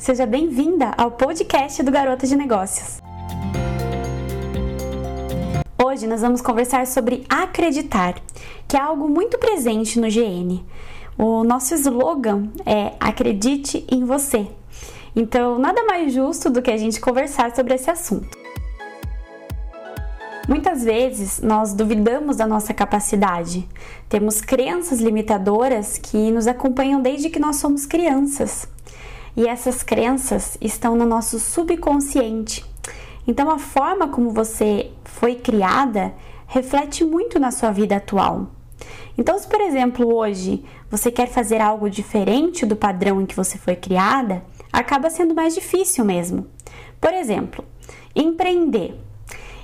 seja bem-vinda ao podcast do Garota de Negócios. Hoje nós vamos conversar sobre acreditar, que é algo muito presente no GN. O nosso slogan é Acredite em você. Então, nada mais justo do que a gente conversar sobre esse assunto. Muitas vezes nós duvidamos da nossa capacidade, temos crenças limitadoras que nos acompanham desde que nós somos crianças. E essas crenças estão no nosso subconsciente. Então, a forma como você foi criada reflete muito na sua vida atual. Então, se por exemplo hoje você quer fazer algo diferente do padrão em que você foi criada, acaba sendo mais difícil mesmo. Por exemplo, empreender.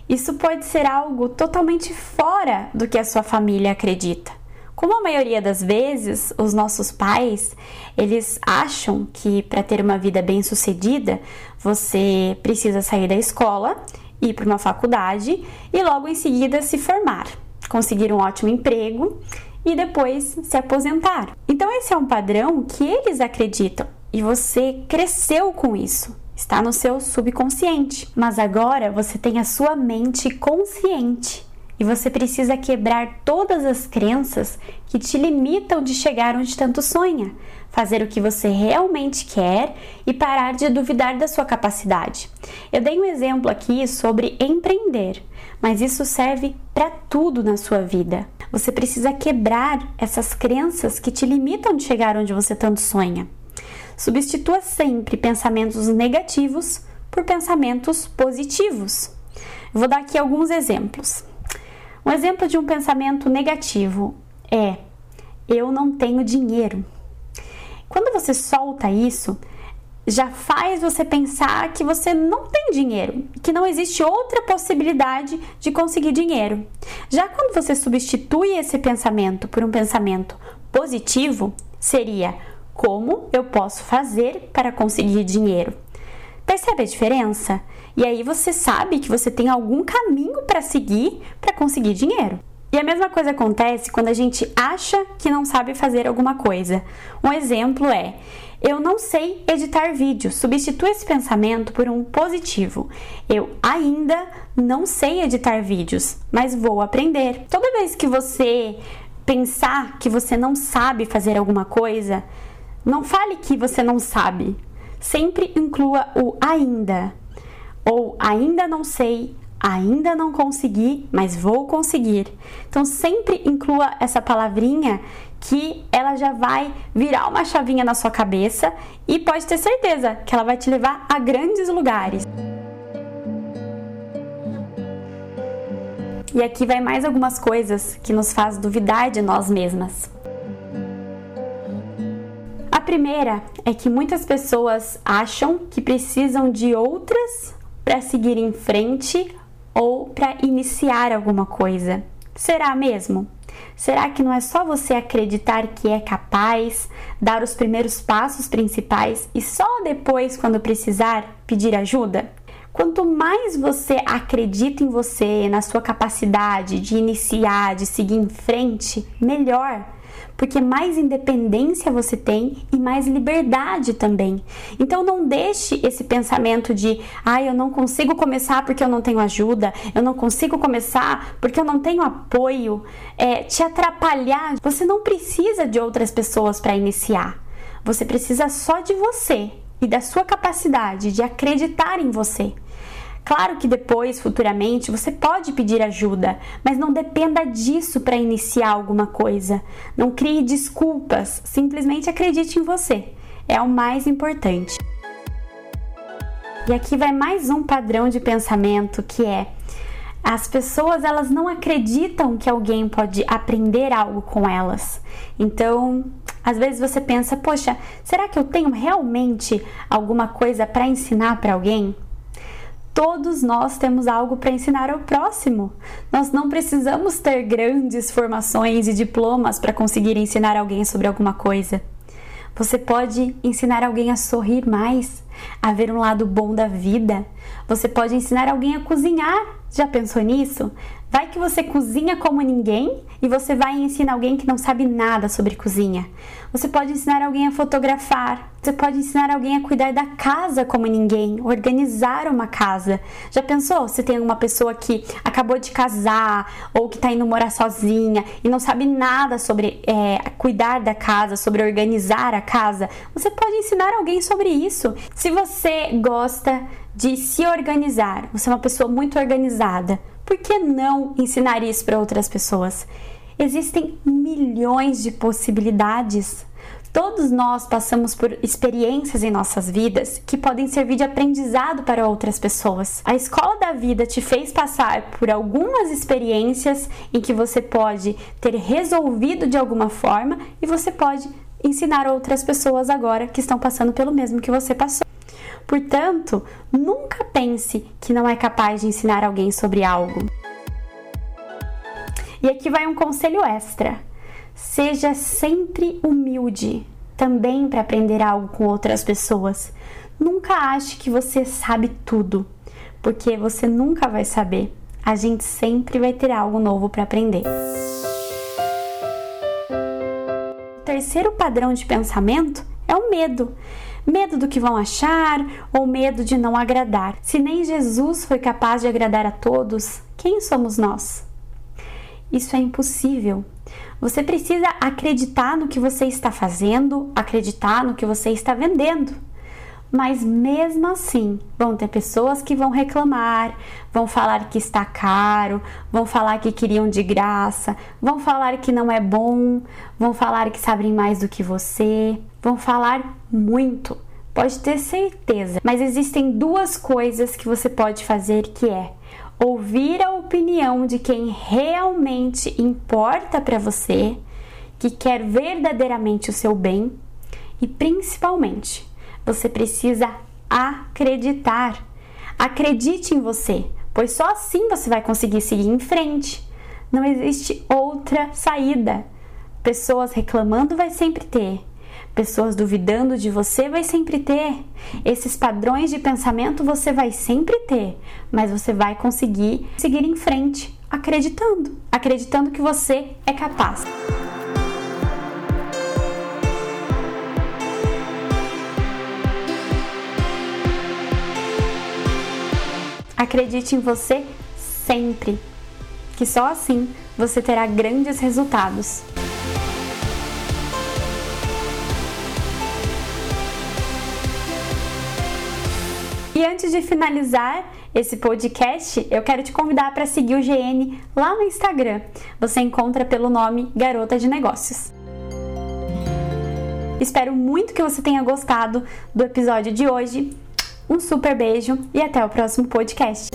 Isso pode ser algo totalmente fora do que a sua família acredita. Como a maioria das vezes, os nossos pais, eles acham que para ter uma vida bem-sucedida, você precisa sair da escola, ir para uma faculdade e logo em seguida se formar, conseguir um ótimo emprego e depois se aposentar. Então esse é um padrão que eles acreditam e você cresceu com isso está no seu subconsciente. Mas agora você tem a sua mente consciente e você precisa quebrar todas as crenças que te limitam de chegar onde tanto sonha, fazer o que você realmente quer e parar de duvidar da sua capacidade. Eu dei um exemplo aqui sobre empreender, mas isso serve para tudo na sua vida. Você precisa quebrar essas crenças que te limitam de chegar onde você tanto sonha. Substitua sempre pensamentos negativos por pensamentos positivos. vou dar aqui alguns exemplos. Um exemplo de um pensamento negativo é: eu não tenho dinheiro. Quando você solta isso, já faz você pensar que você não tem dinheiro, que não existe outra possibilidade de conseguir dinheiro. Já quando você substitui esse pensamento por um pensamento positivo, seria como eu posso fazer para conseguir dinheiro? Percebe a diferença? E aí você sabe que você tem algum caminho para seguir para conseguir dinheiro. E a mesma coisa acontece quando a gente acha que não sabe fazer alguma coisa. Um exemplo é: eu não sei editar vídeo. Substitua esse pensamento por um positivo. Eu ainda não sei editar vídeos, mas vou aprender. Toda vez que você pensar que você não sabe fazer alguma coisa, não fale que você não sabe. Sempre inclua o ainda. Ou ainda não sei, ainda não consegui, mas vou conseguir. Então sempre inclua essa palavrinha que ela já vai virar uma chavinha na sua cabeça e pode ter certeza que ela vai te levar a grandes lugares. E aqui vai mais algumas coisas que nos faz duvidar de nós mesmas. Primeira é que muitas pessoas acham que precisam de outras para seguir em frente ou para iniciar alguma coisa. Será mesmo? Será que não é só você acreditar que é capaz, dar os primeiros passos principais e só depois, quando precisar, pedir ajuda? Quanto mais você acredita em você, na sua capacidade de iniciar, de seguir em frente, melhor porque mais independência você tem e mais liberdade também. Então não deixe esse pensamento de, ah, eu não consigo começar porque eu não tenho ajuda, eu não consigo começar porque eu não tenho apoio, é, te atrapalhar. Você não precisa de outras pessoas para iniciar. Você precisa só de você e da sua capacidade de acreditar em você. Claro que depois, futuramente, você pode pedir ajuda, mas não dependa disso para iniciar alguma coisa. Não crie desculpas, simplesmente acredite em você. É o mais importante. E aqui vai mais um padrão de pensamento que é as pessoas elas não acreditam que alguém pode aprender algo com elas. Então, às vezes você pensa, poxa, será que eu tenho realmente alguma coisa para ensinar para alguém? Todos nós temos algo para ensinar ao próximo. Nós não precisamos ter grandes formações e diplomas para conseguir ensinar alguém sobre alguma coisa. Você pode ensinar alguém a sorrir mais, a ver um lado bom da vida. Você pode ensinar alguém a cozinhar. Já pensou nisso? Vai que você cozinha como ninguém e você vai ensinar alguém que não sabe nada sobre cozinha. Você pode ensinar alguém a fotografar. Você pode ensinar alguém a cuidar da casa como ninguém, organizar uma casa. Já pensou se tem uma pessoa que acabou de casar ou que está indo morar sozinha e não sabe nada sobre é, cuidar da casa, sobre organizar a casa? Você pode ensinar alguém sobre isso. Se você gosta de se organizar, você é uma pessoa muito organizada por que não ensinar isso para outras pessoas? Existem milhões de possibilidades. Todos nós passamos por experiências em nossas vidas que podem servir de aprendizado para outras pessoas. A escola da vida te fez passar por algumas experiências em que você pode ter resolvido de alguma forma e você pode ensinar outras pessoas agora que estão passando pelo mesmo que você passou. Portanto, nunca pense que não é capaz de ensinar alguém sobre algo. E aqui vai um conselho extra. Seja sempre humilde, também para aprender algo com outras pessoas. Nunca ache que você sabe tudo, porque você nunca vai saber. A gente sempre vai ter algo novo para aprender. O terceiro padrão de pensamento é o medo. Medo do que vão achar ou medo de não agradar? Se nem Jesus foi capaz de agradar a todos, quem somos nós? Isso é impossível. Você precisa acreditar no que você está fazendo, acreditar no que você está vendendo. Mas mesmo assim, vão ter pessoas que vão reclamar, vão falar que está caro, vão falar que queriam de graça, vão falar que não é bom, vão falar que sabem mais do que você, vão falar muito, pode ter certeza. Mas existem duas coisas que você pode fazer que é ouvir a opinião de quem realmente importa para você, que quer verdadeiramente o seu bem, e principalmente, você precisa acreditar. Acredite em você, pois só assim você vai conseguir seguir em frente. Não existe outra saída. Pessoas reclamando vai sempre ter, pessoas duvidando de você vai sempre ter. Esses padrões de pensamento você vai sempre ter, mas você vai conseguir seguir em frente, acreditando, acreditando que você é capaz. Acredite em você sempre, que só assim você terá grandes resultados. E antes de finalizar esse podcast, eu quero te convidar para seguir o GN lá no Instagram. Você encontra pelo nome Garota de Negócios. Espero muito que você tenha gostado do episódio de hoje. Um super beijo e até o próximo podcast.